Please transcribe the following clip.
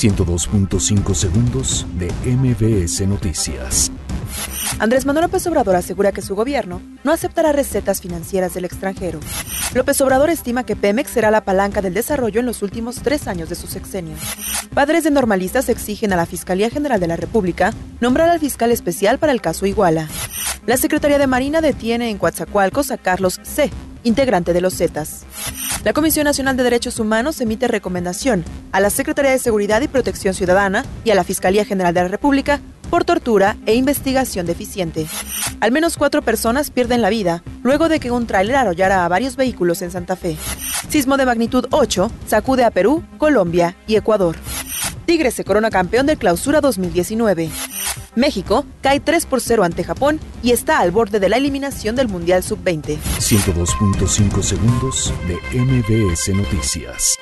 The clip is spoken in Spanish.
102.5 segundos de MBS Noticias. Andrés Manuel López Obrador asegura que su gobierno no aceptará recetas financieras del extranjero. López Obrador estima que Pemex será la palanca del desarrollo en los últimos tres años de su sexenio. Padres de normalistas exigen a la Fiscalía General de la República nombrar al fiscal especial para el caso Iguala. La Secretaría de Marina detiene en Coatzacoalcos a Carlos C., integrante de los Zetas. La Comisión Nacional de Derechos Humanos emite recomendación a la Secretaría de Seguridad y Protección Ciudadana y a la Fiscalía General de la República por tortura e investigación deficiente. Al menos cuatro personas pierden la vida luego de que un tráiler arrollara a varios vehículos en Santa Fe. Sismo de magnitud 8 sacude a Perú, Colombia y Ecuador. Tigre se corona campeón de clausura 2019. México cae 3 por 0 ante Japón y está al borde de la eliminación del Mundial Sub-20. 102.5 segundos de MBS Noticias.